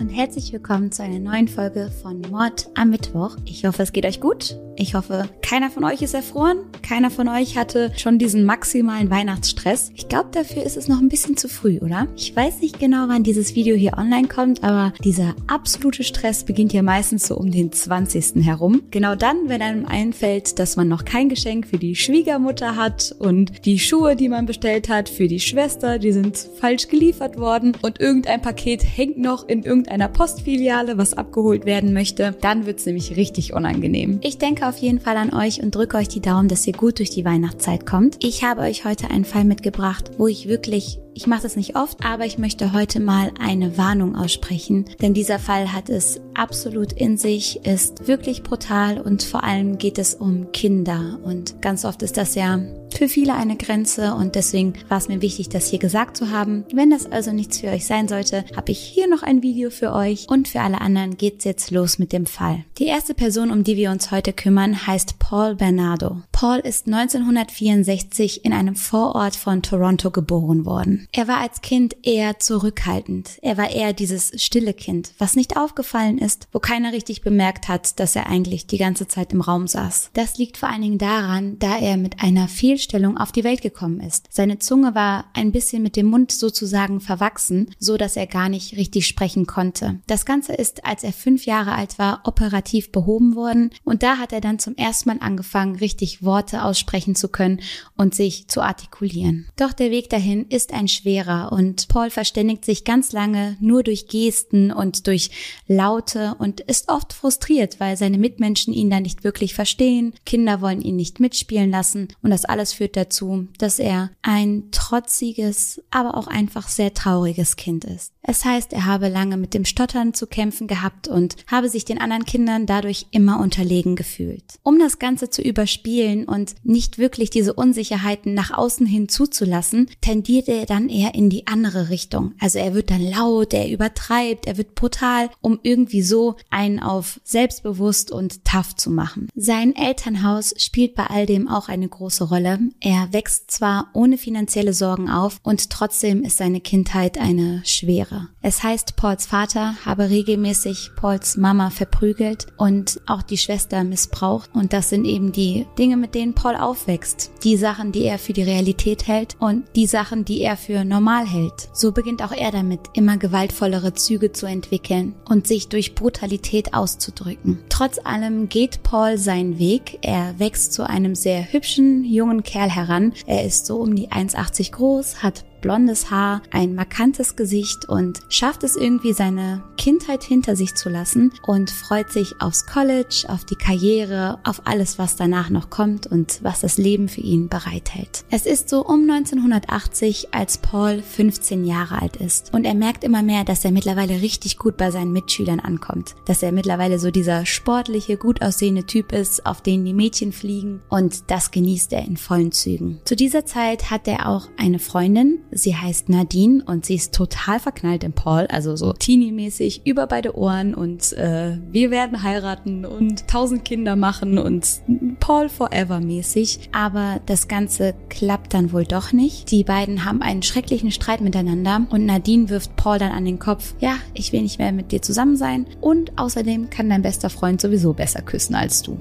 und herzlich willkommen zu einer neuen Folge von Mord am Mittwoch. Ich hoffe, es geht euch gut. Ich hoffe, keiner von euch ist erfroren. Keiner von euch hatte schon diesen maximalen Weihnachtsstress. Ich glaube, dafür ist es noch ein bisschen zu früh, oder? Ich weiß nicht genau, wann dieses Video hier online kommt, aber dieser absolute Stress beginnt ja meistens so um den 20. herum. Genau dann, wenn einem einfällt, dass man noch kein Geschenk für die Schwiegermutter hat und die Schuhe, die man bestellt hat, für die Schwester, die sind falsch geliefert worden und irgendein Paket hängt noch in irgendeiner Postfiliale, was abgeholt werden möchte, dann wird's nämlich richtig unangenehm. Ich denke auf jeden Fall an euch und drücke euch die Daumen, dass ihr gut durch die Weihnachtszeit kommt. Ich habe euch heute einen Fall mitgebracht, wo ich wirklich ich mache das nicht oft, aber ich möchte heute mal eine Warnung aussprechen, denn dieser Fall hat es absolut in sich, ist wirklich brutal und vor allem geht es um Kinder und ganz oft ist das ja für viele eine Grenze und deswegen war es mir wichtig, das hier gesagt zu haben. Wenn das also nichts für euch sein sollte, habe ich hier noch ein Video für euch und für alle anderen geht's jetzt los mit dem Fall. Die erste Person, um die wir uns heute kümmern, heißt Paul Bernardo. Paul ist 1964 in einem Vorort von Toronto geboren worden. Er war als Kind eher zurückhaltend. Er war eher dieses stille Kind, was nicht aufgefallen ist, wo keiner richtig bemerkt hat, dass er eigentlich die ganze Zeit im Raum saß. Das liegt vor allen Dingen daran, da er mit einer Fehlstellung auf die Welt gekommen ist. Seine Zunge war ein bisschen mit dem Mund sozusagen verwachsen, so dass er gar nicht richtig sprechen konnte. Das Ganze ist, als er fünf Jahre alt war, operativ behoben worden und da hat er dann zum ersten Mal angefangen, richtig Worte aussprechen zu können und sich zu artikulieren. Doch der Weg dahin ist ein schwerer und Paul verständigt sich ganz lange nur durch Gesten und durch Laute und ist oft frustriert, weil seine Mitmenschen ihn da nicht wirklich verstehen, Kinder wollen ihn nicht mitspielen lassen und das alles führt dazu, dass er ein trotziges, aber auch einfach sehr trauriges Kind ist. Es heißt, er habe lange mit dem Stottern zu kämpfen gehabt und habe sich den anderen Kindern dadurch immer unterlegen gefühlt. Um das Ganze zu überspielen und nicht wirklich diese Unsicherheiten nach außen hin zuzulassen, tendiert er dann eher in die andere Richtung. Also er wird dann laut, er übertreibt, er wird brutal, um irgendwie so einen auf selbstbewusst und tough zu machen. Sein Elternhaus spielt bei all dem auch eine große Rolle. Er wächst zwar ohne finanzielle Sorgen auf und trotzdem ist seine Kindheit eine schwere. Es heißt, Pauls Vater habe regelmäßig Pauls Mama verprügelt und auch die Schwester missbraucht und das sind eben die Dinge, mit denen Paul aufwächst. Die Sachen, die er für die Realität hält und die Sachen, die er für normal hält. So beginnt auch er damit, immer gewaltvollere Züge zu entwickeln und sich durch Brutalität auszudrücken. Trotz allem geht Paul seinen Weg. Er wächst zu einem sehr hübschen, jungen Kerl heran. Er ist so um die 1,80 groß, hat blondes Haar, ein markantes Gesicht und schafft es irgendwie seine Kindheit hinter sich zu lassen und freut sich aufs College, auf die Karriere, auf alles, was danach noch kommt und was das Leben für ihn bereithält. Es ist so um 1980, als Paul 15 Jahre alt ist und er merkt immer mehr, dass er mittlerweile richtig gut bei seinen Mitschülern ankommt, dass er mittlerweile so dieser sportliche, gut aussehende Typ ist, auf den die Mädchen fliegen und das genießt er in vollen Zügen. Zu dieser Zeit hat er auch eine Freundin, Sie heißt Nadine und sie ist total verknallt in Paul, also so teenie-mäßig über beide Ohren und äh, wir werden heiraten und tausend Kinder machen und Paul forever mäßig. Aber das Ganze klappt dann wohl doch nicht. Die beiden haben einen schrecklichen Streit miteinander und Nadine wirft Paul dann an den Kopf, ja, ich will nicht mehr mit dir zusammen sein und außerdem kann dein bester Freund sowieso besser küssen als du.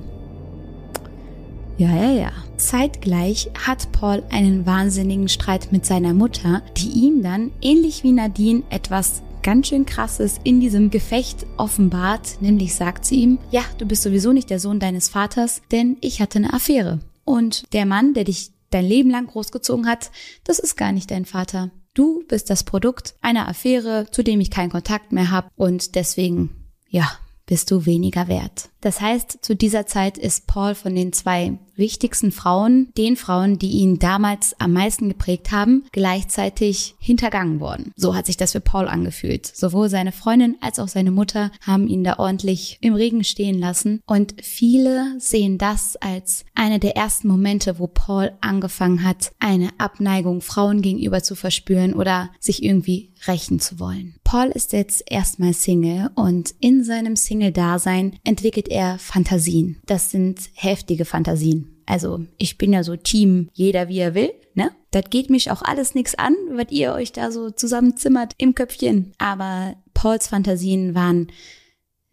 Ja, ja, ja. Zeitgleich hat Paul einen wahnsinnigen Streit mit seiner Mutter, die ihm dann, ähnlich wie Nadine, etwas ganz schön krasses in diesem Gefecht offenbart, nämlich sagt sie ihm, ja, du bist sowieso nicht der Sohn deines Vaters, denn ich hatte eine Affäre. Und der Mann, der dich dein Leben lang großgezogen hat, das ist gar nicht dein Vater. Du bist das Produkt einer Affäre, zu dem ich keinen Kontakt mehr habe und deswegen, ja, bist du weniger wert. Das heißt, zu dieser Zeit ist Paul von den zwei wichtigsten Frauen, den Frauen, die ihn damals am meisten geprägt haben, gleichzeitig hintergangen worden. So hat sich das für Paul angefühlt. Sowohl seine Freundin als auch seine Mutter haben ihn da ordentlich im Regen stehen lassen. Und viele sehen das als eine der ersten Momente, wo Paul angefangen hat, eine Abneigung Frauen gegenüber zu verspüren oder sich irgendwie rächen zu wollen. Paul ist jetzt erstmal Single und in seinem Single-Dasein entwickelt er Fantasien. Das sind heftige Fantasien. Also ich bin ja so Team, jeder wie er will, ne? Das geht mich auch alles nichts an, was ihr euch da so zusammenzimmert im Köpfchen. Aber Pauls Fantasien waren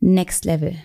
Next Level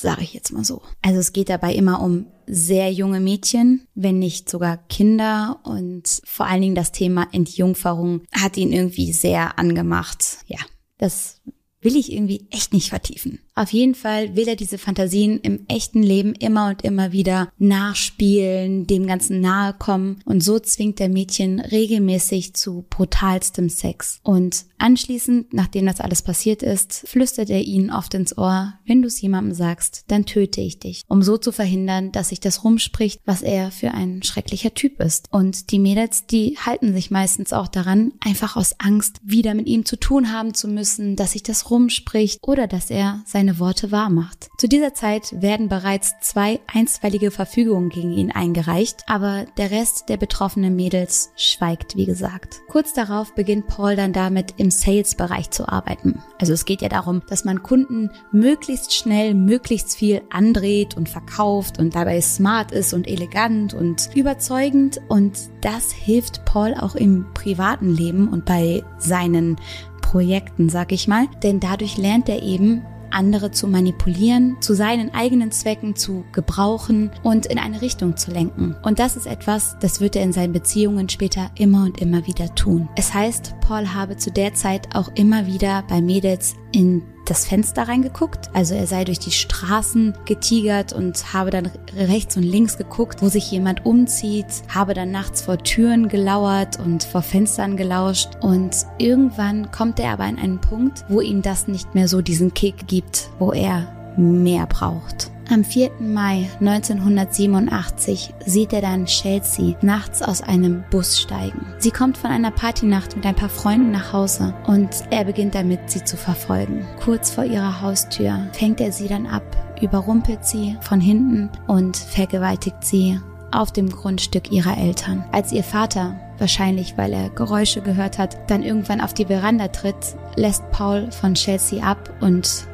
sage ich jetzt mal so. Also es geht dabei immer um sehr junge Mädchen, wenn nicht sogar Kinder und vor allen Dingen das Thema Entjungferung hat ihn irgendwie sehr angemacht. Ja, das will ich irgendwie echt nicht vertiefen. Auf jeden Fall will er diese Fantasien im echten Leben immer und immer wieder nachspielen, dem Ganzen nahe kommen und so zwingt der Mädchen regelmäßig zu brutalstem Sex. Und anschließend, nachdem das alles passiert ist, flüstert er ihnen oft ins Ohr, wenn du es jemandem sagst, dann töte ich dich, um so zu verhindern, dass sich das rumspricht, was er für ein schrecklicher Typ ist. Und die Mädels, die halten sich meistens auch daran, einfach aus Angst, wieder mit ihm zu tun haben zu müssen, dass sich das rumspricht oder dass er seine seine Worte wahrmacht. Zu dieser Zeit werden bereits zwei einstweilige Verfügungen gegen ihn eingereicht, aber der Rest der betroffenen Mädels schweigt, wie gesagt. Kurz darauf beginnt Paul dann damit, im Sales-Bereich zu arbeiten. Also es geht ja darum, dass man Kunden möglichst schnell, möglichst viel andreht und verkauft und dabei smart ist und elegant und überzeugend und das hilft Paul auch im privaten Leben und bei seinen Projekten, sag ich mal, denn dadurch lernt er eben, andere zu manipulieren, zu seinen eigenen Zwecken zu gebrauchen und in eine Richtung zu lenken. Und das ist etwas, das wird er in seinen Beziehungen später immer und immer wieder tun. Es heißt, Paul habe zu der Zeit auch immer wieder bei Mädels in das Fenster reingeguckt. Also er sei durch die Straßen getigert und habe dann rechts und links geguckt, wo sich jemand umzieht, habe dann nachts vor Türen gelauert und vor Fenstern gelauscht. Und irgendwann kommt er aber an einen Punkt, wo ihm das nicht mehr so diesen Kick gibt, wo er mehr braucht. Am 4. Mai 1987 sieht er dann Chelsea nachts aus einem Bus steigen. Sie kommt von einer Partynacht mit ein paar Freunden nach Hause und er beginnt damit, sie zu verfolgen. Kurz vor ihrer Haustür fängt er sie dann ab, überrumpelt sie von hinten und vergewaltigt sie auf dem Grundstück ihrer Eltern. Als ihr Vater, wahrscheinlich weil er Geräusche gehört hat, dann irgendwann auf die Veranda tritt, lässt Paul von Chelsea ab und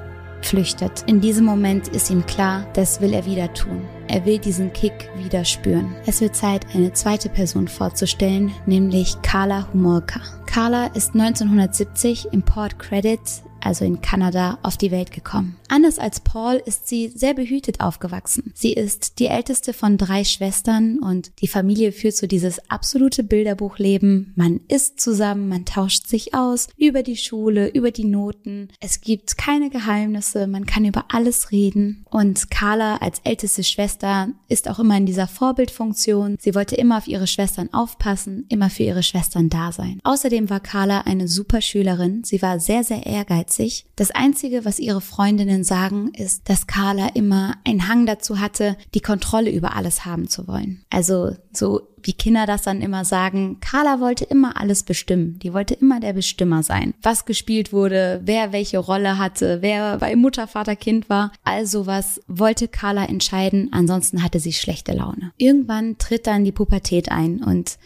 flüchtet. In diesem Moment ist ihm klar, das will er wieder tun. Er will diesen Kick wieder spüren. Es wird Zeit, eine zweite Person vorzustellen, nämlich Carla Humolka. Carla ist 1970 im Port Credit also in Kanada, auf die Welt gekommen. Anders als Paul ist sie sehr behütet aufgewachsen. Sie ist die älteste von drei Schwestern und die Familie führt so dieses absolute Bilderbuchleben. Man isst zusammen, man tauscht sich aus über die Schule, über die Noten. Es gibt keine Geheimnisse, man kann über alles reden. Und Carla als älteste Schwester ist auch immer in dieser Vorbildfunktion. Sie wollte immer auf ihre Schwestern aufpassen, immer für ihre Schwestern da sein. Außerdem war Carla eine super Schülerin. Sie war sehr, sehr ehrgeizig. Das Einzige, was ihre Freundinnen sagen, ist, dass Carla immer einen Hang dazu hatte, die Kontrolle über alles haben zu wollen. Also so wie Kinder das dann immer sagen, Carla wollte immer alles bestimmen. Die wollte immer der Bestimmer sein. Was gespielt wurde, wer welche Rolle hatte, wer bei Mutter, Vater, Kind war. All sowas wollte Carla entscheiden, ansonsten hatte sie schlechte Laune. Irgendwann tritt dann die Pubertät ein und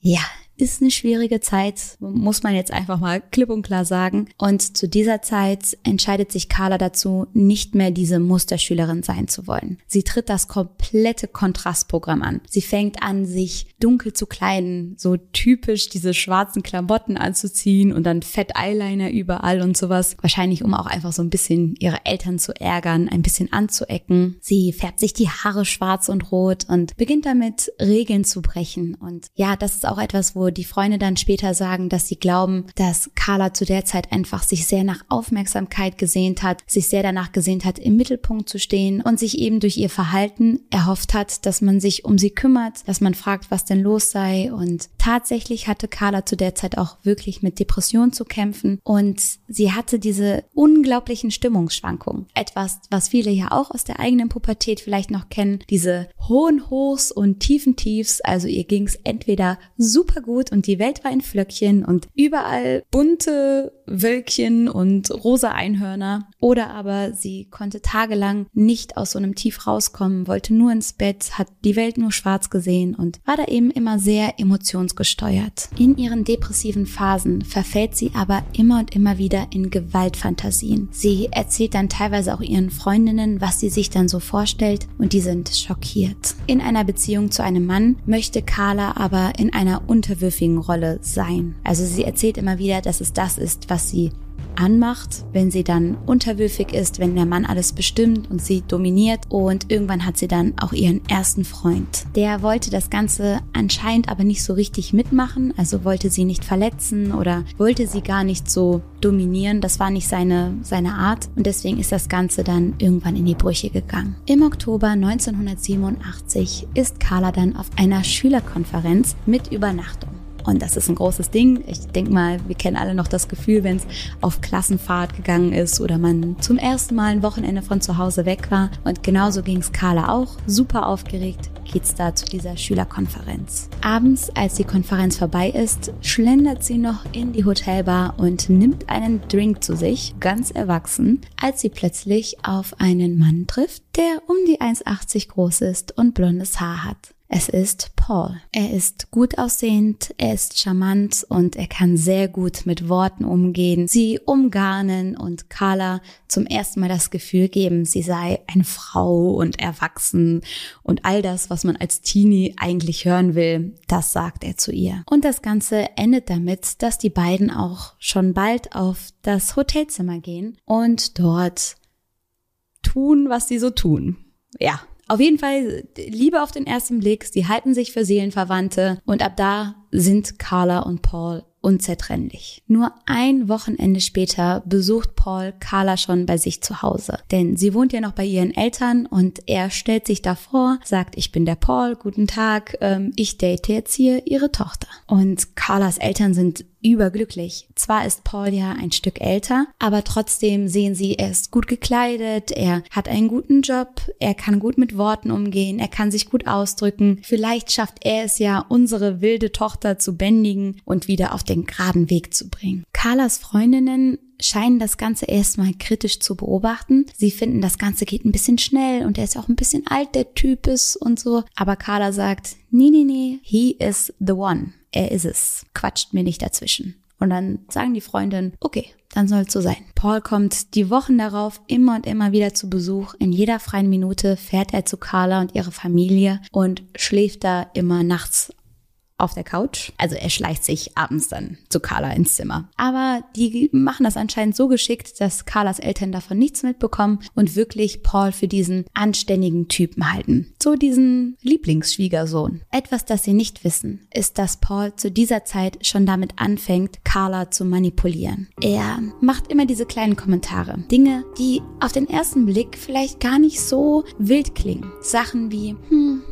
ja, ist eine schwierige Zeit, muss man jetzt einfach mal klipp und klar sagen. Und zu dieser Zeit entscheidet sich Carla dazu, nicht mehr diese Musterschülerin sein zu wollen. Sie tritt das komplette Kontrastprogramm an. Sie fängt an, sich dunkel zu kleiden, so typisch diese schwarzen Klamotten anzuziehen und dann Fett Eyeliner überall und sowas. Wahrscheinlich, um auch einfach so ein bisschen ihre Eltern zu ärgern, ein bisschen anzuecken. Sie färbt sich die Haare schwarz und rot und beginnt damit, Regeln zu brechen. Und ja, das ist auch etwas, wo wo die Freunde dann später sagen, dass sie glauben, dass Carla zu der Zeit einfach sich sehr nach Aufmerksamkeit gesehnt hat, sich sehr danach gesehnt hat, im Mittelpunkt zu stehen und sich eben durch ihr Verhalten erhofft hat, dass man sich um sie kümmert, dass man fragt, was denn los sei. Und tatsächlich hatte Carla zu der Zeit auch wirklich mit Depressionen zu kämpfen und sie hatte diese unglaublichen Stimmungsschwankungen. Etwas, was viele ja auch aus der eigenen Pubertät vielleicht noch kennen, diese hohen Hochs und tiefen Tiefs. Also ihr ging es entweder super gut und die Welt war in Flöckchen und überall bunte Wölkchen und rosa Einhörner oder aber sie konnte tagelang nicht aus so einem Tief rauskommen, wollte nur ins Bett, hat die Welt nur schwarz gesehen und war da eben immer sehr emotionsgesteuert. In ihren depressiven Phasen verfällt sie aber immer und immer wieder in Gewaltfantasien. Sie erzählt dann teilweise auch ihren Freundinnen, was sie sich dann so vorstellt und die sind schockiert. In einer Beziehung zu einem Mann möchte Carla aber in einer unterwürfigen Rolle sein. Also sie erzählt immer wieder, dass es das ist, was sie anmacht, wenn sie dann unterwürfig ist, wenn der Mann alles bestimmt und sie dominiert. Und irgendwann hat sie dann auch ihren ersten Freund. Der wollte das Ganze anscheinend aber nicht so richtig mitmachen, also wollte sie nicht verletzen oder wollte sie gar nicht so dominieren. Das war nicht seine, seine Art und deswegen ist das Ganze dann irgendwann in die Brüche gegangen. Im Oktober 1987 ist Carla dann auf einer Schülerkonferenz mit Übernachtung. Und das ist ein großes Ding. Ich denke mal, wir kennen alle noch das Gefühl, wenn es auf Klassenfahrt gegangen ist oder man zum ersten Mal ein Wochenende von zu Hause weg war. Und genauso ging es Carla auch. Super aufgeregt geht's da zu dieser Schülerkonferenz. Abends, als die Konferenz vorbei ist, schlendert sie noch in die Hotelbar und nimmt einen Drink zu sich, ganz erwachsen, als sie plötzlich auf einen Mann trifft, der um die 1,80 groß ist und blondes Haar hat. Es ist Paul. Er ist gut aussehend, er ist charmant und er kann sehr gut mit Worten umgehen, sie umgarnen und Carla zum ersten Mal das Gefühl geben, sie sei eine Frau und erwachsen und all das, was man als Teenie eigentlich hören will, das sagt er zu ihr. Und das Ganze endet damit, dass die beiden auch schon bald auf das Hotelzimmer gehen und dort tun, was sie so tun. Ja, auf jeden Fall Liebe auf den ersten Blick, sie halten sich für Seelenverwandte und ab da sind Carla und Paul unzertrennlich. Nur ein Wochenende später besucht Paul Carla schon bei sich zu Hause. Denn sie wohnt ja noch bei ihren Eltern und er stellt sich davor, sagt, ich bin der Paul, guten Tag, ähm, ich date jetzt hier ihre Tochter. Und Carlas Eltern sind überglücklich. Zwar ist Paul ja ein Stück älter, aber trotzdem sehen sie, er ist gut gekleidet, er hat einen guten Job, er kann gut mit Worten umgehen, er kann sich gut ausdrücken. Vielleicht schafft er es ja, unsere wilde Tochter zu bändigen und wieder auf den geraden Weg zu bringen. Carlas Freundinnen scheinen das Ganze erstmal kritisch zu beobachten. Sie finden, das Ganze geht ein bisschen schnell und er ist auch ein bisschen alt, der Typ ist und so. Aber Carla sagt, nee, nee, nee, he is the one er ist es. Quatscht mir nicht dazwischen. Und dann sagen die Freundinnen, okay, dann soll es so sein. Paul kommt die Wochen darauf immer und immer wieder zu Besuch. In jeder freien Minute fährt er zu Carla und ihre Familie und schläft da immer nachts auf der Couch. Also er schleicht sich abends dann zu Carla ins Zimmer. Aber die machen das anscheinend so geschickt, dass Carlas Eltern davon nichts mitbekommen und wirklich Paul für diesen anständigen Typen halten. So diesen Lieblingsschwiegersohn. Etwas, das sie nicht wissen, ist, dass Paul zu dieser Zeit schon damit anfängt, Carla zu manipulieren. Er macht immer diese kleinen Kommentare. Dinge, die auf den ersten Blick vielleicht gar nicht so wild klingen. Sachen wie, hm,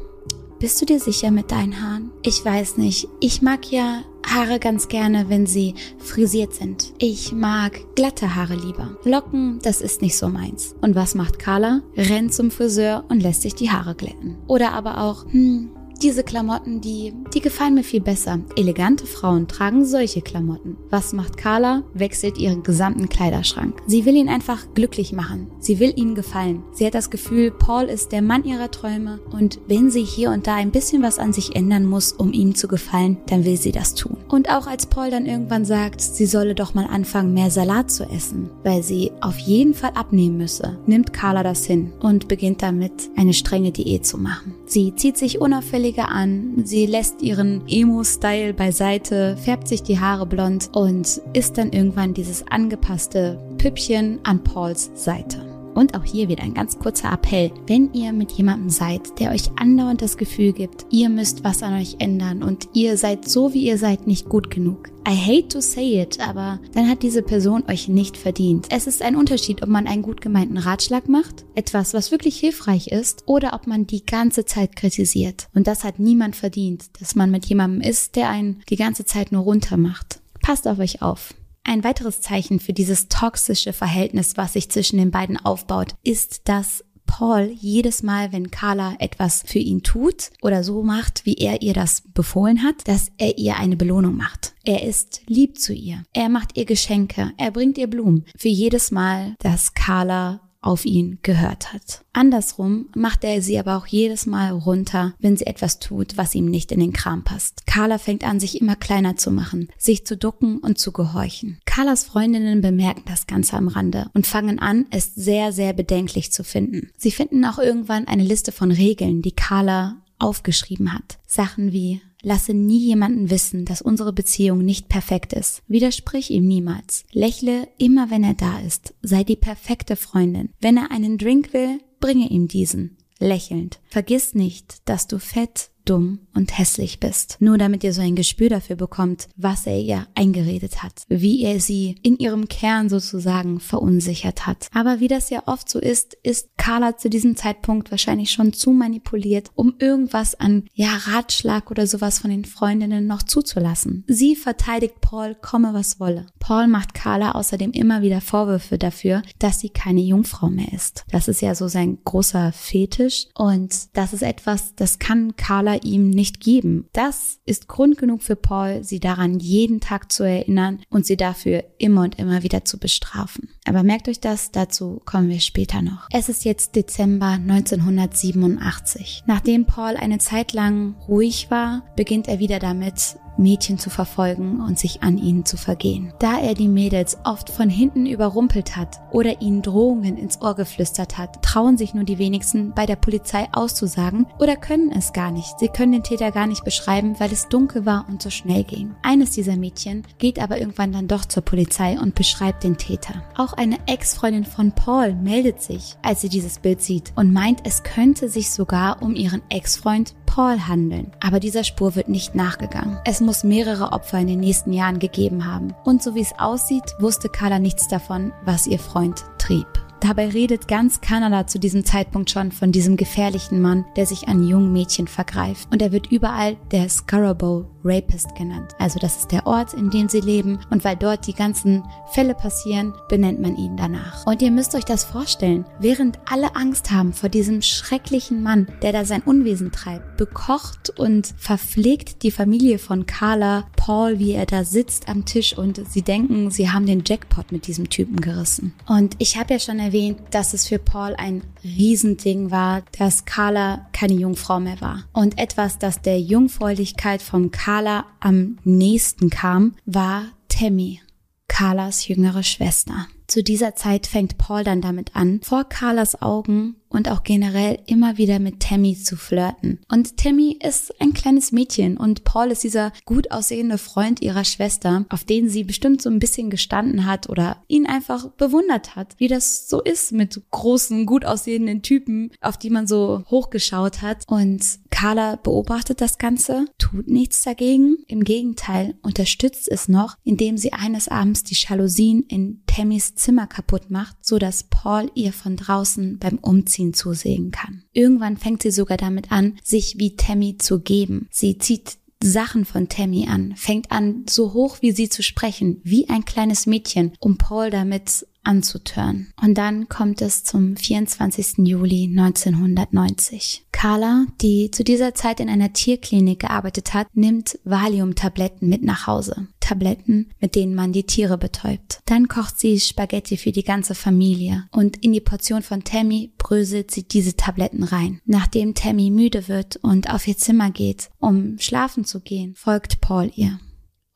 bist du dir sicher mit deinen Haaren? Ich weiß nicht. Ich mag ja Haare ganz gerne, wenn sie frisiert sind. Ich mag glatte Haare lieber. Locken, das ist nicht so meins. Und was macht Carla? Rennt zum Friseur und lässt sich die Haare glätten. Oder aber auch, hm, diese Klamotten, die, die gefallen mir viel besser. Elegante Frauen tragen solche Klamotten. Was macht Carla? Wechselt ihren gesamten Kleiderschrank. Sie will ihn einfach glücklich machen. Sie will ihm gefallen. Sie hat das Gefühl, Paul ist der Mann ihrer Träume und wenn sie hier und da ein bisschen was an sich ändern muss, um ihm zu gefallen, dann will sie das tun. Und auch als Paul dann irgendwann sagt, sie solle doch mal anfangen, mehr Salat zu essen, weil sie auf jeden Fall abnehmen müsse, nimmt Carla das hin und beginnt damit, eine strenge Diät zu machen. Sie zieht sich unauffällig Pflege an. Sie lässt ihren Emo-Style beiseite, färbt sich die Haare blond und ist dann irgendwann dieses angepasste Püppchen an Pauls Seite. Und auch hier wieder ein ganz kurzer Appell. Wenn ihr mit jemandem seid, der euch andauernd das Gefühl gibt, ihr müsst was an euch ändern und ihr seid so, wie ihr seid, nicht gut genug. I hate to say it, aber dann hat diese Person euch nicht verdient. Es ist ein Unterschied, ob man einen gut gemeinten Ratschlag macht, etwas, was wirklich hilfreich ist, oder ob man die ganze Zeit kritisiert. Und das hat niemand verdient, dass man mit jemandem ist, der einen die ganze Zeit nur runter macht. Passt auf euch auf. Ein weiteres Zeichen für dieses toxische Verhältnis, was sich zwischen den beiden aufbaut, ist, dass Paul jedes Mal, wenn Carla etwas für ihn tut oder so macht, wie er ihr das befohlen hat, dass er ihr eine Belohnung macht. Er ist lieb zu ihr. Er macht ihr Geschenke. Er bringt ihr Blumen. Für jedes Mal, dass Carla auf ihn gehört hat. Andersrum macht er sie aber auch jedes Mal runter, wenn sie etwas tut, was ihm nicht in den Kram passt. Carla fängt an, sich immer kleiner zu machen, sich zu ducken und zu gehorchen. Carlas Freundinnen bemerken das Ganze am Rande und fangen an, es sehr, sehr bedenklich zu finden. Sie finden auch irgendwann eine Liste von Regeln, die Carla aufgeschrieben hat. Sachen wie Lasse nie jemanden wissen, dass unsere Beziehung nicht perfekt ist. Widersprich ihm niemals. Lächle immer, wenn er da ist. Sei die perfekte Freundin. Wenn er einen Drink will, bringe ihm diesen. Lächelnd. Vergiss nicht, dass du fett, dumm und hässlich bist. Nur damit ihr so ein Gespür dafür bekommt, was er ihr eingeredet hat, wie er sie in ihrem Kern sozusagen verunsichert hat. Aber wie das ja oft so ist, ist Carla zu diesem Zeitpunkt wahrscheinlich schon zu manipuliert, um irgendwas an, ja, Ratschlag oder sowas von den Freundinnen noch zuzulassen. Sie verteidigt Paul, komme was wolle. Paul macht Carla außerdem immer wieder Vorwürfe dafür, dass sie keine Jungfrau mehr ist. Das ist ja so sein großer Fetisch und das ist etwas, das kann Carla Paula ihm nicht geben. Das ist Grund genug für Paul, sie daran jeden Tag zu erinnern und sie dafür immer und immer wieder zu bestrafen. Aber merkt euch das, dazu kommen wir später noch. Es ist jetzt Dezember 1987. Nachdem Paul eine Zeit lang ruhig war, beginnt er wieder damit, Mädchen zu verfolgen und sich an ihnen zu vergehen. Da er die Mädels oft von hinten überrumpelt hat oder ihnen Drohungen ins Ohr geflüstert hat, trauen sich nur die wenigsten bei der Polizei auszusagen oder können es gar nicht. Sie können den Täter gar nicht beschreiben, weil es dunkel war und so schnell ging. Eines dieser Mädchen geht aber irgendwann dann doch zur Polizei und beschreibt den Täter. Auch eine Ex-Freundin von Paul meldet sich, als sie dieses Bild sieht und meint, es könnte sich sogar um ihren Ex-Freund Paul handeln. Aber dieser Spur wird nicht nachgegangen. Es muss mehrere Opfer in den nächsten Jahren gegeben haben. Und so wie es aussieht, wusste Carla nichts davon, was ihr Freund trieb. Dabei redet ganz Kanada zu diesem Zeitpunkt schon von diesem gefährlichen Mann, der sich an jungen Mädchen vergreift. Und er wird überall der Scarborough Rapist genannt. Also das ist der Ort, in dem sie leben. Und weil dort die ganzen Fälle passieren, benennt man ihn danach. Und ihr müsst euch das vorstellen. Während alle Angst haben vor diesem schrecklichen Mann, der da sein Unwesen treibt, bekocht und verpflegt die Familie von Carla Paul, wie er da sitzt am Tisch und sie denken, sie haben den Jackpot mit diesem Typen gerissen. Und ich habe ja schon erwähnt, erwähnt, dass es für Paul ein Riesending war, dass Carla keine Jungfrau mehr war. Und etwas, das der Jungfräulichkeit von Carla am nächsten kam, war Tammy, Carlas jüngere Schwester. Zu dieser Zeit fängt Paul dann damit an, vor Carlas Augen und auch generell immer wieder mit Tammy zu flirten. Und Tammy ist ein kleines Mädchen und Paul ist dieser gut aussehende Freund ihrer Schwester, auf den sie bestimmt so ein bisschen gestanden hat oder ihn einfach bewundert hat, wie das so ist mit großen, gut aussehenden Typen, auf die man so hochgeschaut hat. Und Carla beobachtet das Ganze, tut nichts dagegen. Im Gegenteil, unterstützt es noch, indem sie eines Abends die Jalousien in Tammys Zimmer kaputt macht, so dass Paul ihr von draußen beim Umziehen zusehen kann. Irgendwann fängt sie sogar damit an, sich wie Tammy zu geben. Sie zieht Sachen von Tammy an, fängt an, so hoch wie sie zu sprechen, wie ein kleines Mädchen, um Paul damit anzutören. Und dann kommt es zum 24. Juli 1990. Carla, die zu dieser Zeit in einer Tierklinik gearbeitet hat, nimmt Valium-Tabletten mit nach Hause. Tabletten, mit denen man die Tiere betäubt. Dann kocht sie Spaghetti für die ganze Familie und in die Portion von Tammy bröselt sie diese Tabletten rein. Nachdem Tammy müde wird und auf ihr Zimmer geht, um schlafen zu gehen, folgt Paul ihr.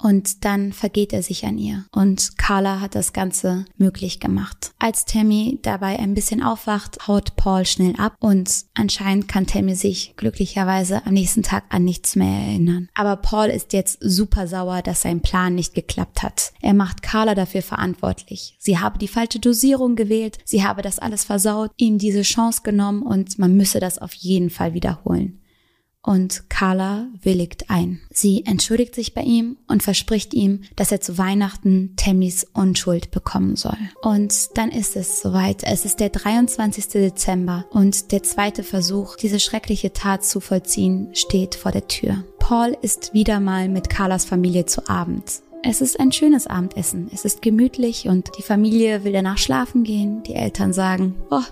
Und dann vergeht er sich an ihr. Und Carla hat das Ganze möglich gemacht. Als Tammy dabei ein bisschen aufwacht, haut Paul schnell ab und anscheinend kann Tammy sich glücklicherweise am nächsten Tag an nichts mehr erinnern. Aber Paul ist jetzt super sauer, dass sein Plan nicht geklappt hat. Er macht Carla dafür verantwortlich. Sie habe die falsche Dosierung gewählt, sie habe das alles versaut, ihm diese Chance genommen und man müsse das auf jeden Fall wiederholen und Carla willigt ein. Sie entschuldigt sich bei ihm und verspricht ihm, dass er zu Weihnachten Tammys Unschuld bekommen soll. Und dann ist es soweit. Es ist der 23. Dezember und der zweite Versuch, diese schreckliche Tat zu vollziehen, steht vor der Tür. Paul ist wieder mal mit Carlas Familie zu Abend. Es ist ein schönes Abendessen. Es ist gemütlich und die Familie will danach schlafen gehen. Die Eltern sagen, oh,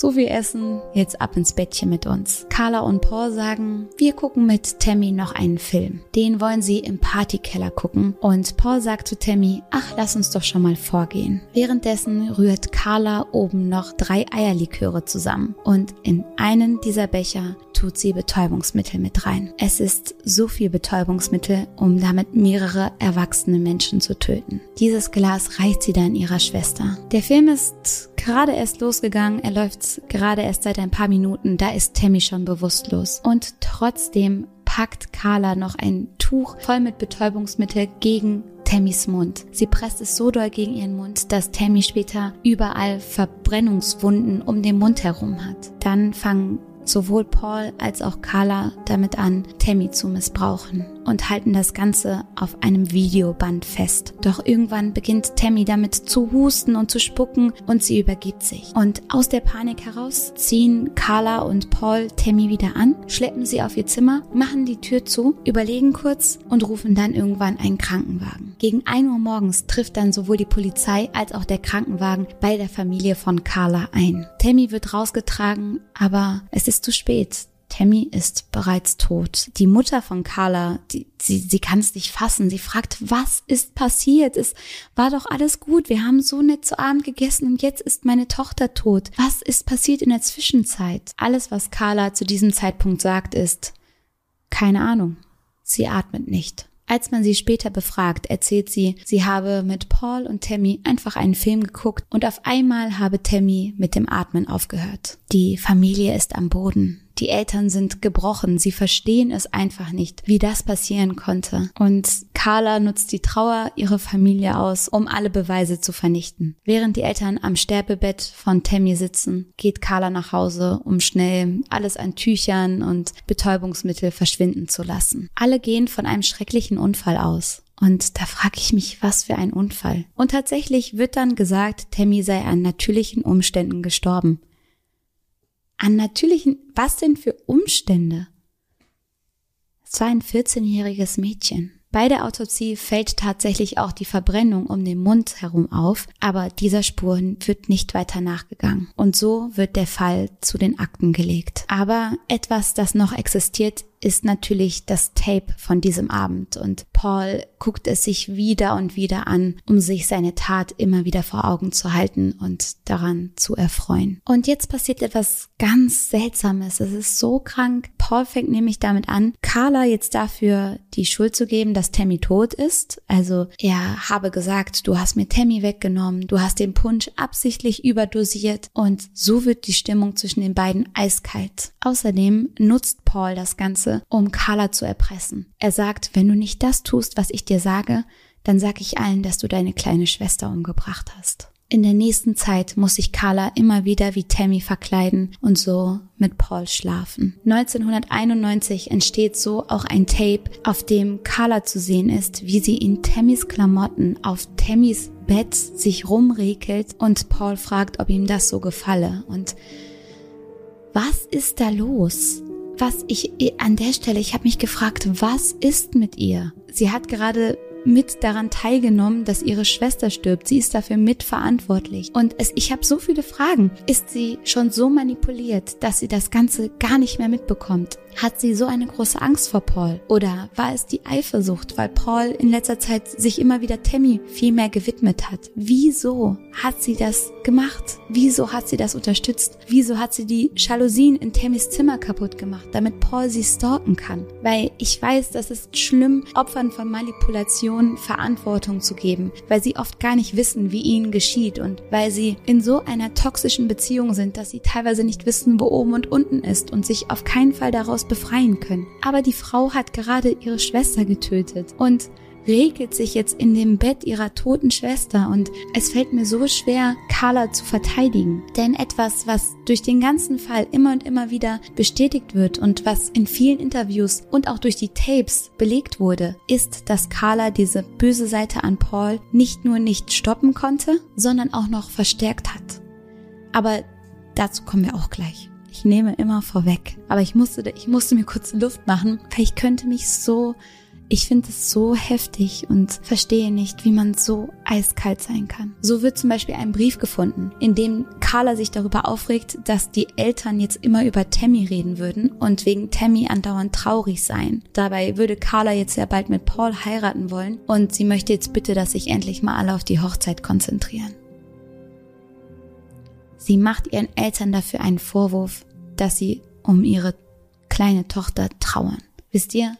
so viel Essen, jetzt ab ins Bettchen mit uns. Carla und Paul sagen, wir gucken mit Tammy noch einen Film. Den wollen sie im Partykeller gucken und Paul sagt zu Tammy, ach, lass uns doch schon mal vorgehen. Währenddessen rührt Carla oben noch drei Eierliköre zusammen und in einen dieser Becher tut sie Betäubungsmittel mit rein. Es ist so viel Betäubungsmittel, um damit mehrere erwachsene Menschen zu töten. Dieses Glas reicht sie dann ihrer Schwester. Der Film ist gerade erst losgegangen, er läuft gerade erst seit ein paar Minuten, da ist Tammy schon bewusstlos. Und trotzdem packt Carla noch ein Tuch voll mit Betäubungsmittel gegen Tammys Mund. Sie presst es so doll gegen ihren Mund, dass Tammy später überall Verbrennungswunden um den Mund herum hat. Dann fangen sowohl Paul als auch Carla damit an, Tammy zu missbrauchen und halten das Ganze auf einem Videoband fest. Doch irgendwann beginnt Tammy damit zu husten und zu spucken und sie übergibt sich. Und aus der Panik heraus ziehen Carla und Paul Tammy wieder an, schleppen sie auf ihr Zimmer, machen die Tür zu, überlegen kurz und rufen dann irgendwann einen Krankenwagen. Gegen 1 Uhr morgens trifft dann sowohl die Polizei als auch der Krankenwagen bei der Familie von Carla ein. Tammy wird rausgetragen, aber es ist zu spät. Tammy ist bereits tot. Die Mutter von Carla, die, sie, sie kann es nicht fassen. Sie fragt, was ist passiert? Es war doch alles gut. Wir haben so nett zu Abend gegessen und jetzt ist meine Tochter tot. Was ist passiert in der Zwischenzeit? Alles, was Carla zu diesem Zeitpunkt sagt, ist, keine Ahnung. Sie atmet nicht. Als man sie später befragt, erzählt sie, sie habe mit Paul und Tammy einfach einen Film geguckt und auf einmal habe Tammy mit dem Atmen aufgehört. Die Familie ist am Boden. Die Eltern sind gebrochen, sie verstehen es einfach nicht, wie das passieren konnte. Und Carla nutzt die Trauer ihrer Familie aus, um alle Beweise zu vernichten. Während die Eltern am Sterbebett von Tammy sitzen, geht Carla nach Hause, um schnell alles an Tüchern und Betäubungsmittel verschwinden zu lassen. Alle gehen von einem schrecklichen Unfall aus. Und da frage ich mich, was für ein Unfall. Und tatsächlich wird dann gesagt, Tammy sei an natürlichen Umständen gestorben an natürlichen, was denn für Umstände? Es war ein 14-jähriges Mädchen. Bei der Autopsie fällt tatsächlich auch die Verbrennung um den Mund herum auf, aber dieser Spuren wird nicht weiter nachgegangen. Und so wird der Fall zu den Akten gelegt. Aber etwas, das noch existiert, ist natürlich das Tape von diesem Abend und Paul guckt es sich wieder und wieder an, um sich seine Tat immer wieder vor Augen zu halten und daran zu erfreuen. Und jetzt passiert etwas ganz Seltsames. Es ist so krank. Paul fängt nämlich damit an, Carla jetzt dafür die Schuld zu geben, dass Tammy tot ist. Also er habe gesagt, du hast mir Tammy weggenommen, du hast den Punsch absichtlich überdosiert und so wird die Stimmung zwischen den beiden eiskalt. Außerdem nutzt Paul das Ganze, um Carla zu erpressen. Er sagt, wenn du nicht das tust, was ich dir sage, dann sag ich allen, dass du deine kleine Schwester umgebracht hast. In der nächsten Zeit muss sich Carla immer wieder wie Tammy verkleiden und so mit Paul schlafen. 1991 entsteht so auch ein Tape, auf dem Carla zu sehen ist, wie sie in Tammys Klamotten auf Tammys Bett sich rumrekelt und Paul fragt, ob ihm das so gefalle. Und was ist da los? Was ich an der Stelle, ich habe mich gefragt, was ist mit ihr? Sie hat gerade mit daran teilgenommen, dass ihre Schwester stirbt. Sie ist dafür mitverantwortlich. Und es, ich habe so viele Fragen. Ist sie schon so manipuliert, dass sie das Ganze gar nicht mehr mitbekommt? Hat sie so eine große Angst vor Paul? Oder war es die Eifersucht, weil Paul in letzter Zeit sich immer wieder Tammy viel mehr gewidmet hat? Wieso hat sie das gemacht? Wieso hat sie das unterstützt? Wieso hat sie die Jalousien in Tammys Zimmer kaputt gemacht, damit Paul sie stalken kann? Weil ich weiß, das ist schlimm, Opfern von Manipulation Verantwortung zu geben, weil sie oft gar nicht wissen, wie ihnen geschieht und weil sie in so einer toxischen Beziehung sind, dass sie teilweise nicht wissen, wo oben und unten ist und sich auf keinen Fall daraus befreien können. Aber die Frau hat gerade ihre Schwester getötet und regelt sich jetzt in dem Bett ihrer toten Schwester und es fällt mir so schwer, Carla zu verteidigen. Denn etwas, was durch den ganzen Fall immer und immer wieder bestätigt wird und was in vielen Interviews und auch durch die Tapes belegt wurde, ist, dass Carla diese böse Seite an Paul nicht nur nicht stoppen konnte, sondern auch noch verstärkt hat. Aber dazu kommen wir auch gleich. Ich nehme immer vorweg. Aber ich musste, ich musste mir kurz Luft machen, weil ich könnte mich so, ich finde es so heftig und verstehe nicht, wie man so eiskalt sein kann. So wird zum Beispiel ein Brief gefunden, in dem Carla sich darüber aufregt, dass die Eltern jetzt immer über Tammy reden würden und wegen Tammy andauernd traurig sein. Dabei würde Carla jetzt sehr bald mit Paul heiraten wollen und sie möchte jetzt bitte, dass sich endlich mal alle auf die Hochzeit konzentrieren. Sie macht ihren Eltern dafür einen Vorwurf, dass sie um ihre kleine Tochter trauern. Wisst ihr,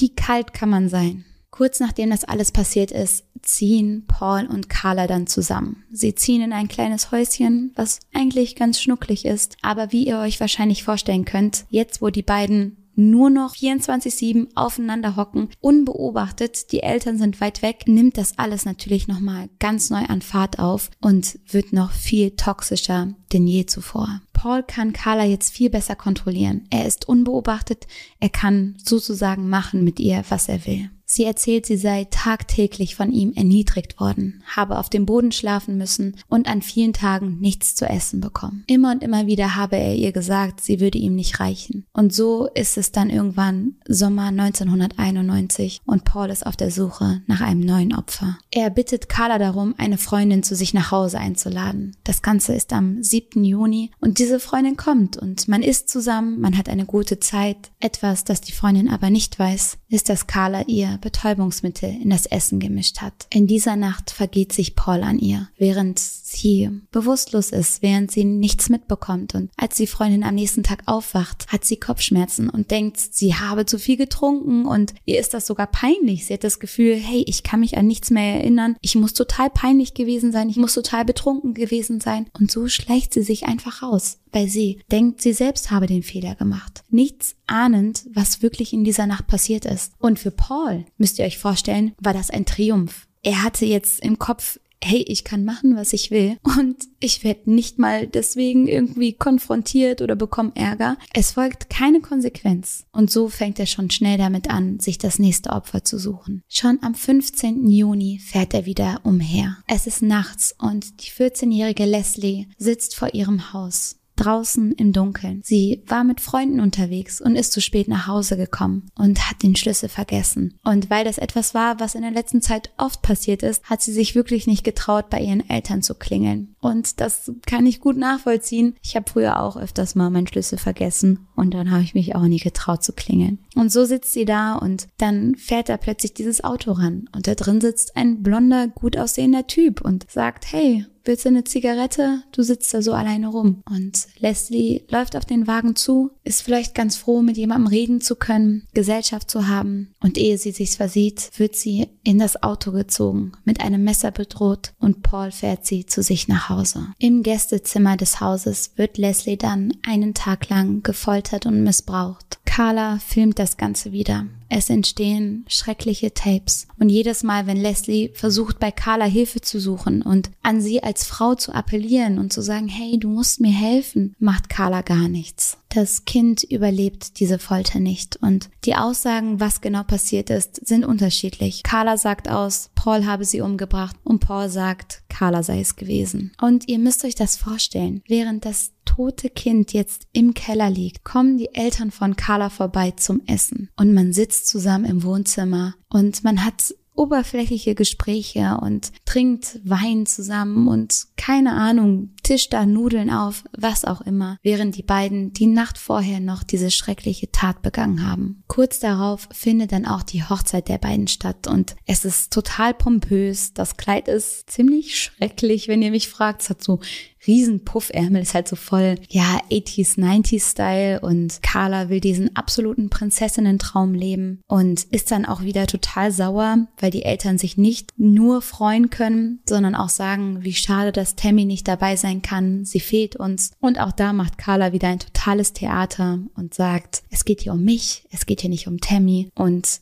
wie kalt kann man sein? Kurz nachdem das alles passiert ist, ziehen Paul und Carla dann zusammen. Sie ziehen in ein kleines Häuschen, was eigentlich ganz schnucklig ist, aber wie ihr euch wahrscheinlich vorstellen könnt, jetzt wo die beiden nur noch 24-7 aufeinander hocken, unbeobachtet, die Eltern sind weit weg, nimmt das alles natürlich nochmal ganz neu an Fahrt auf und wird noch viel toxischer denn je zuvor. Paul kann Carla jetzt viel besser kontrollieren. Er ist unbeobachtet, er kann sozusagen machen mit ihr, was er will. Sie erzählt, sie sei tagtäglich von ihm erniedrigt worden, habe auf dem Boden schlafen müssen und an vielen Tagen nichts zu essen bekommen. Immer und immer wieder habe er ihr gesagt, sie würde ihm nicht reichen. Und so ist es dann irgendwann Sommer 1991 und Paul ist auf der Suche nach einem neuen Opfer. Er bittet Carla darum, eine Freundin zu sich nach Hause einzuladen. Das Ganze ist am 7. Juni und diese Freundin kommt und man isst zusammen, man hat eine gute Zeit. Etwas, das die Freundin aber nicht weiß, ist, dass Carla ihr Betäubungsmittel in das Essen gemischt hat. In dieser Nacht vergeht sich Paul an ihr, während sie bewusstlos ist, während sie nichts mitbekommt. Und als die Freundin am nächsten Tag aufwacht, hat sie Kopfschmerzen und denkt, sie habe zu viel getrunken und ihr ist das sogar peinlich. Sie hat das Gefühl, hey, ich kann mich an nichts mehr erinnern. Ich muss total peinlich gewesen sein. Ich muss total betrunken gewesen sein. Und so schleicht sie sich einfach raus weil sie denkt, sie selbst habe den Fehler gemacht. Nichts ahnend, was wirklich in dieser Nacht passiert ist. Und für Paul, müsst ihr euch vorstellen, war das ein Triumph. Er hatte jetzt im Kopf, hey, ich kann machen, was ich will und ich werde nicht mal deswegen irgendwie konfrontiert oder bekomme Ärger. Es folgt keine Konsequenz. Und so fängt er schon schnell damit an, sich das nächste Opfer zu suchen. Schon am 15. Juni fährt er wieder umher. Es ist nachts und die 14-jährige Leslie sitzt vor ihrem Haus draußen im Dunkeln. Sie war mit Freunden unterwegs und ist zu spät nach Hause gekommen und hat den Schlüssel vergessen. Und weil das etwas war, was in der letzten Zeit oft passiert ist, hat sie sich wirklich nicht getraut, bei ihren Eltern zu klingeln. Und das kann ich gut nachvollziehen. Ich habe früher auch öfters mal meinen Schlüssel vergessen und dann habe ich mich auch nie getraut zu klingeln. Und so sitzt sie da und dann fährt da plötzlich dieses Auto ran und da drin sitzt ein blonder, gut aussehender Typ und sagt, hey, willst du eine Zigarette? Du sitzt da so alleine rum. Und Leslie läuft auf den Wagen zu, ist vielleicht ganz froh, mit jemandem reden zu können, Gesellschaft zu haben. Und ehe sie sich's versieht, wird sie in das Auto gezogen, mit einem Messer bedroht und Paul fährt sie zu sich nach Hause. Im Gästezimmer des Hauses wird Leslie dann einen Tag lang gefoltert und missbraucht. Carla filmt das Ganze wieder. Es entstehen schreckliche Tapes. Und jedes Mal, wenn Leslie versucht, bei Carla Hilfe zu suchen und an sie als Frau zu appellieren und zu sagen, hey, du musst mir helfen, macht Carla gar nichts. Das Kind überlebt diese Folter nicht. Und die Aussagen, was genau passiert ist, sind unterschiedlich. Carla sagt aus, Paul habe sie umgebracht und Paul sagt, Carla sei es gewesen. Und ihr müsst euch das vorstellen. Während das tote Kind jetzt im Keller liegt, kommen die Eltern von Carla vorbei zum Essen und man sitzt zusammen im Wohnzimmer und man hat oberflächliche Gespräche und trinkt Wein zusammen und keine Ahnung, tischt da Nudeln auf, was auch immer, während die beiden die Nacht vorher noch diese schreckliche Tat begangen haben. Kurz darauf findet dann auch die Hochzeit der beiden statt und es ist total pompös. Das Kleid ist ziemlich schrecklich, wenn ihr mich fragt. Es hat so riesen Puffärmel, ist halt so voll, ja, 80s, 90s Style und Carla will diesen absoluten Prinzessinnen-Traum leben und ist dann auch wieder total sauer, weil die Eltern sich nicht nur freuen können, sondern auch sagen, wie schade, dass Tammy nicht dabei sein kann, sie fehlt uns. Und auch da macht Carla wieder ein totales Theater und sagt, es geht hier um mich, es geht hier nicht um Tammy und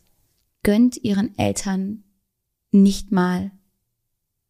gönnt ihren Eltern nicht mal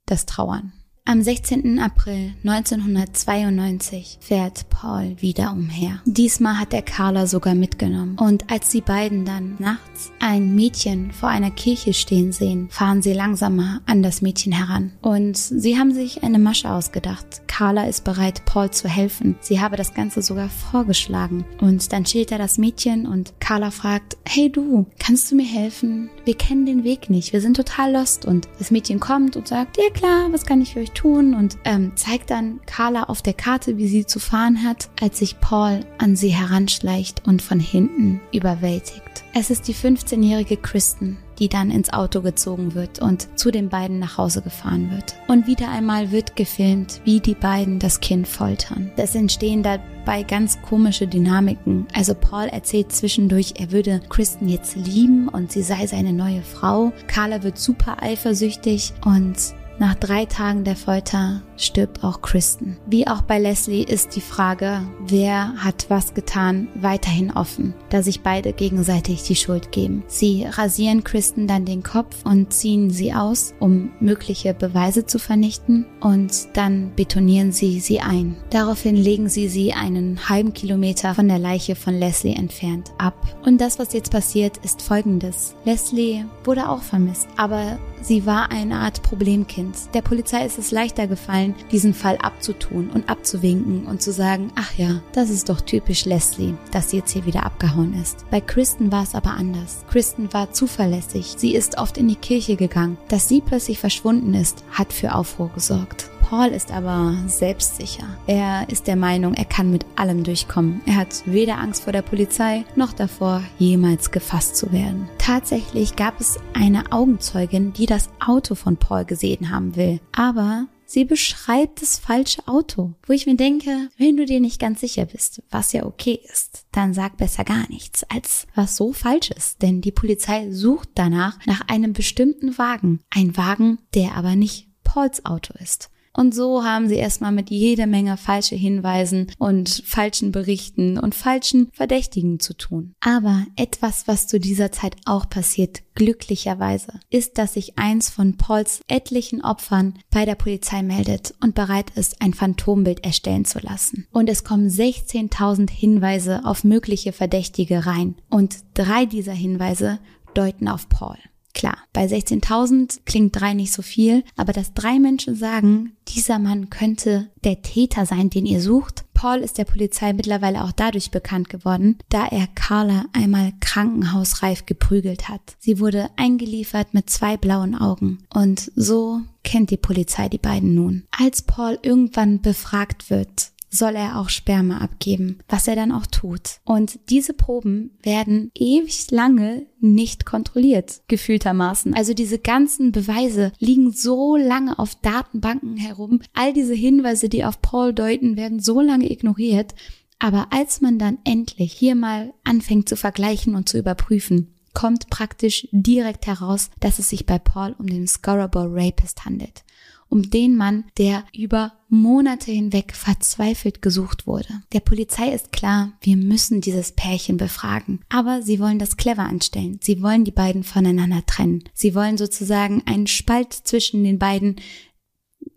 das Trauern. Am 16. April 1992 fährt Paul wieder umher. Diesmal hat er Carla sogar mitgenommen. Und als die beiden dann nachts ein Mädchen vor einer Kirche stehen sehen, fahren sie langsamer an das Mädchen heran. Und sie haben sich eine Masche ausgedacht. Carla ist bereit, Paul zu helfen. Sie habe das Ganze sogar vorgeschlagen. Und dann steht da das Mädchen und Carla fragt, hey du, kannst du mir helfen? Wir kennen den Weg nicht. Wir sind total lost. Und das Mädchen kommt und sagt, ja klar, was kann ich für euch tun und ähm, zeigt dann Carla auf der Karte, wie sie zu fahren hat, als sich Paul an sie heranschleicht und von hinten überwältigt. Es ist die 15-jährige Kristen, die dann ins Auto gezogen wird und zu den beiden nach Hause gefahren wird. Und wieder einmal wird gefilmt, wie die beiden das Kind foltern. Es entstehen dabei ganz komische Dynamiken. Also Paul erzählt zwischendurch, er würde Kristen jetzt lieben und sie sei seine neue Frau. Carla wird super eifersüchtig und nach drei Tagen der Folter stirbt auch Kristen. Wie auch bei Leslie ist die Frage, wer hat was getan, weiterhin offen, da sich beide gegenseitig die Schuld geben. Sie rasieren Kristen dann den Kopf und ziehen sie aus, um mögliche Beweise zu vernichten und dann betonieren sie sie ein. Daraufhin legen sie sie einen halben Kilometer von der Leiche von Leslie entfernt ab. Und das, was jetzt passiert, ist folgendes. Leslie wurde auch vermisst, aber sie war eine Art Problemkind. Der Polizei ist es leichter gefallen, diesen Fall abzutun und abzuwinken und zu sagen, ach ja, das ist doch typisch Leslie, dass sie jetzt hier wieder abgehauen ist. Bei Kristen war es aber anders. Kristen war zuverlässig. Sie ist oft in die Kirche gegangen. Dass sie plötzlich verschwunden ist, hat für Aufruhr gesorgt. Paul ist aber selbstsicher. Er ist der Meinung, er kann mit allem durchkommen. Er hat weder Angst vor der Polizei noch davor, jemals gefasst zu werden. Tatsächlich gab es eine Augenzeugin, die das Auto von Paul gesehen haben will. Aber Sie beschreibt das falsche Auto, wo ich mir denke, wenn du dir nicht ganz sicher bist, was ja okay ist, dann sag besser gar nichts, als was so falsch ist. Denn die Polizei sucht danach nach einem bestimmten Wagen. Ein Wagen, der aber nicht Pauls Auto ist. Und so haben sie erstmal mit jede Menge falsche Hinweisen und falschen Berichten und falschen Verdächtigen zu tun. Aber etwas, was zu dieser Zeit auch passiert, glücklicherweise, ist, dass sich eins von Pauls etlichen Opfern bei der Polizei meldet und bereit ist, ein Phantombild erstellen zu lassen. Und es kommen 16.000 Hinweise auf mögliche Verdächtige rein. Und drei dieser Hinweise deuten auf Paul. Klar, bei 16.000 klingt drei nicht so viel, aber dass drei Menschen sagen, dieser Mann könnte der Täter sein, den ihr sucht. Paul ist der Polizei mittlerweile auch dadurch bekannt geworden, da er Carla einmal krankenhausreif geprügelt hat. Sie wurde eingeliefert mit zwei blauen Augen und so kennt die Polizei die beiden nun. Als Paul irgendwann befragt wird, soll er auch Sperma abgeben, was er dann auch tut. Und diese Proben werden ewig lange nicht kontrolliert, gefühltermaßen. Also diese ganzen Beweise liegen so lange auf Datenbanken herum. All diese Hinweise, die auf Paul deuten, werden so lange ignoriert. Aber als man dann endlich hier mal anfängt zu vergleichen und zu überprüfen, kommt praktisch direkt heraus, dass es sich bei Paul um den Scorable Rapist handelt um den Mann, der über Monate hinweg verzweifelt gesucht wurde. Der Polizei ist klar, wir müssen dieses Pärchen befragen. Aber sie wollen das clever anstellen. Sie wollen die beiden voneinander trennen. Sie wollen sozusagen einen Spalt zwischen den beiden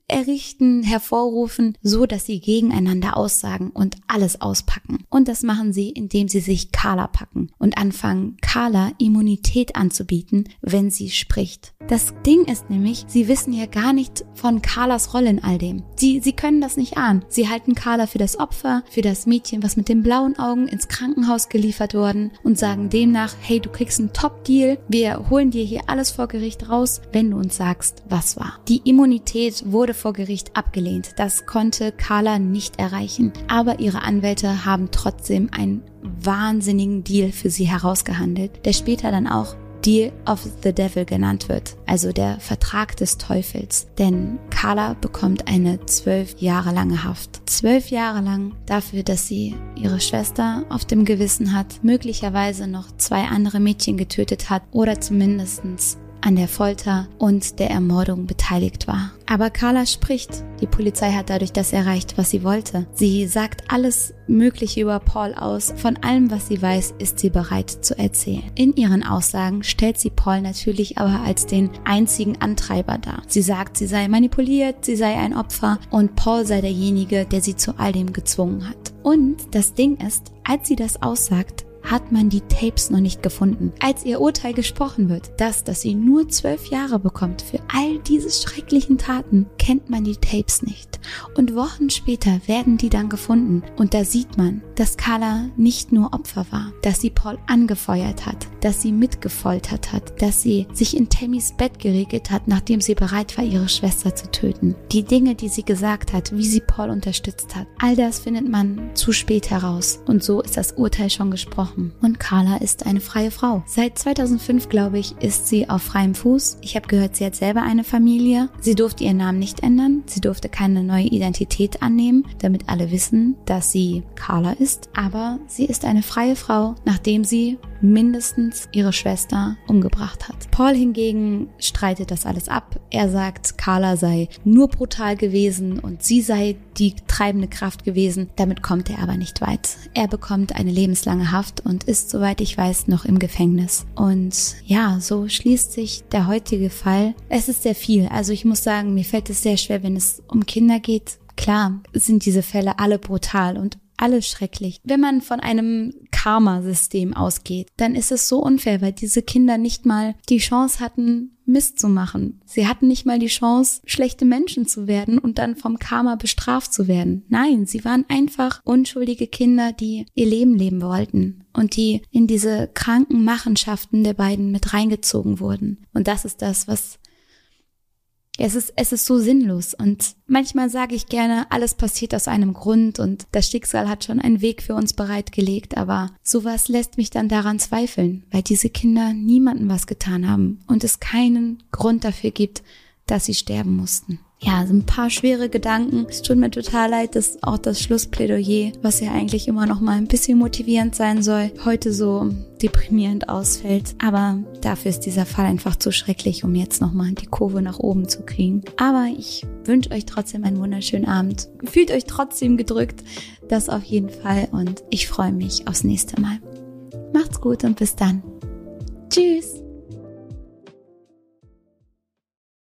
errichten, hervorrufen, so dass sie gegeneinander aussagen und alles auspacken. Und das machen sie, indem sie sich Carla packen und anfangen, Carla Immunität anzubieten, wenn sie spricht. Das Ding ist nämlich, sie wissen ja gar nicht von Carlas Rolle in all dem. Sie, sie können das nicht ahnen. Sie halten Carla für das Opfer, für das Mädchen, was mit den blauen Augen ins Krankenhaus geliefert worden und sagen demnach, hey, du kriegst einen Top-Deal, wir holen dir hier alles vor Gericht raus, wenn du uns sagst, was war. Die Immunität wurde vor Gericht abgelehnt. Das konnte Carla nicht erreichen. Aber ihre Anwälte haben trotzdem einen wahnsinnigen Deal für sie herausgehandelt, der später dann auch Deal of the Devil genannt wird, also der Vertrag des Teufels. Denn Carla bekommt eine zwölf Jahre lange Haft. Zwölf Jahre lang dafür, dass sie ihre Schwester auf dem Gewissen hat, möglicherweise noch zwei andere Mädchen getötet hat oder zumindestens an der Folter und der Ermordung beteiligt war. Aber Carla spricht. Die Polizei hat dadurch das erreicht, was sie wollte. Sie sagt alles Mögliche über Paul aus. Von allem, was sie weiß, ist sie bereit zu erzählen. In ihren Aussagen stellt sie Paul natürlich aber als den einzigen Antreiber dar. Sie sagt, sie sei manipuliert, sie sei ein Opfer und Paul sei derjenige, der sie zu all dem gezwungen hat. Und das Ding ist, als sie das aussagt, hat man die Tapes noch nicht gefunden. Als ihr Urteil gesprochen wird, das, dass sie nur zwölf Jahre bekommt für all diese schrecklichen Taten, kennt man die Tapes nicht. Und Wochen später werden die dann gefunden. Und da sieht man, dass Carla nicht nur Opfer war, dass sie Paul angefeuert hat, dass sie mitgefoltert hat, dass sie sich in Tammys Bett geregelt hat, nachdem sie bereit war, ihre Schwester zu töten. Die Dinge, die sie gesagt hat, wie sie Paul unterstützt hat, all das findet man zu spät heraus. Und so ist das Urteil schon gesprochen gesprochen. Und Carla ist eine freie Frau. Seit 2005, glaube ich, ist sie auf freiem Fuß. Ich habe gehört, sie hat selber eine Familie. Sie durfte ihren Namen nicht ändern. Sie durfte keine neue Identität annehmen, damit alle wissen, dass sie Carla ist. Aber sie ist eine freie Frau, nachdem sie mindestens ihre Schwester umgebracht hat. Paul hingegen streitet das alles ab. Er sagt, Carla sei nur brutal gewesen und sie sei die treibende Kraft gewesen. Damit kommt er aber nicht weit. Er bekommt eine lebenslange Haft und ist, soweit ich weiß, noch im Gefängnis. Und ja, so schließt sich der heutige Fall. Es ist sehr viel. Also ich muss sagen, mir fällt es sehr schwer, wenn es um Kinder geht. Klar sind diese Fälle alle brutal und alles schrecklich. Wenn man von einem Karma-System ausgeht, dann ist es so unfair, weil diese Kinder nicht mal die Chance hatten, Mist zu machen. Sie hatten nicht mal die Chance, schlechte Menschen zu werden und dann vom Karma bestraft zu werden. Nein, sie waren einfach unschuldige Kinder, die ihr Leben leben wollten und die in diese kranken Machenschaften der beiden mit reingezogen wurden. Und das ist das, was es ist, es ist so sinnlos und manchmal sage ich gerne, alles passiert aus einem Grund und das Schicksal hat schon einen Weg für uns bereitgelegt, aber sowas lässt mich dann daran zweifeln, weil diese Kinder niemandem was getan haben und es keinen Grund dafür gibt, dass sie sterben mussten ja, so ein paar schwere Gedanken. Es tut mir total leid, dass auch das Schlussplädoyer, was ja eigentlich immer noch mal ein bisschen motivierend sein soll, heute so deprimierend ausfällt. Aber dafür ist dieser Fall einfach zu schrecklich, um jetzt noch mal die Kurve nach oben zu kriegen. Aber ich wünsche euch trotzdem einen wunderschönen Abend. Fühlt euch trotzdem gedrückt. Das auf jeden Fall. Und ich freue mich aufs nächste Mal. Macht's gut und bis dann. Tschüss.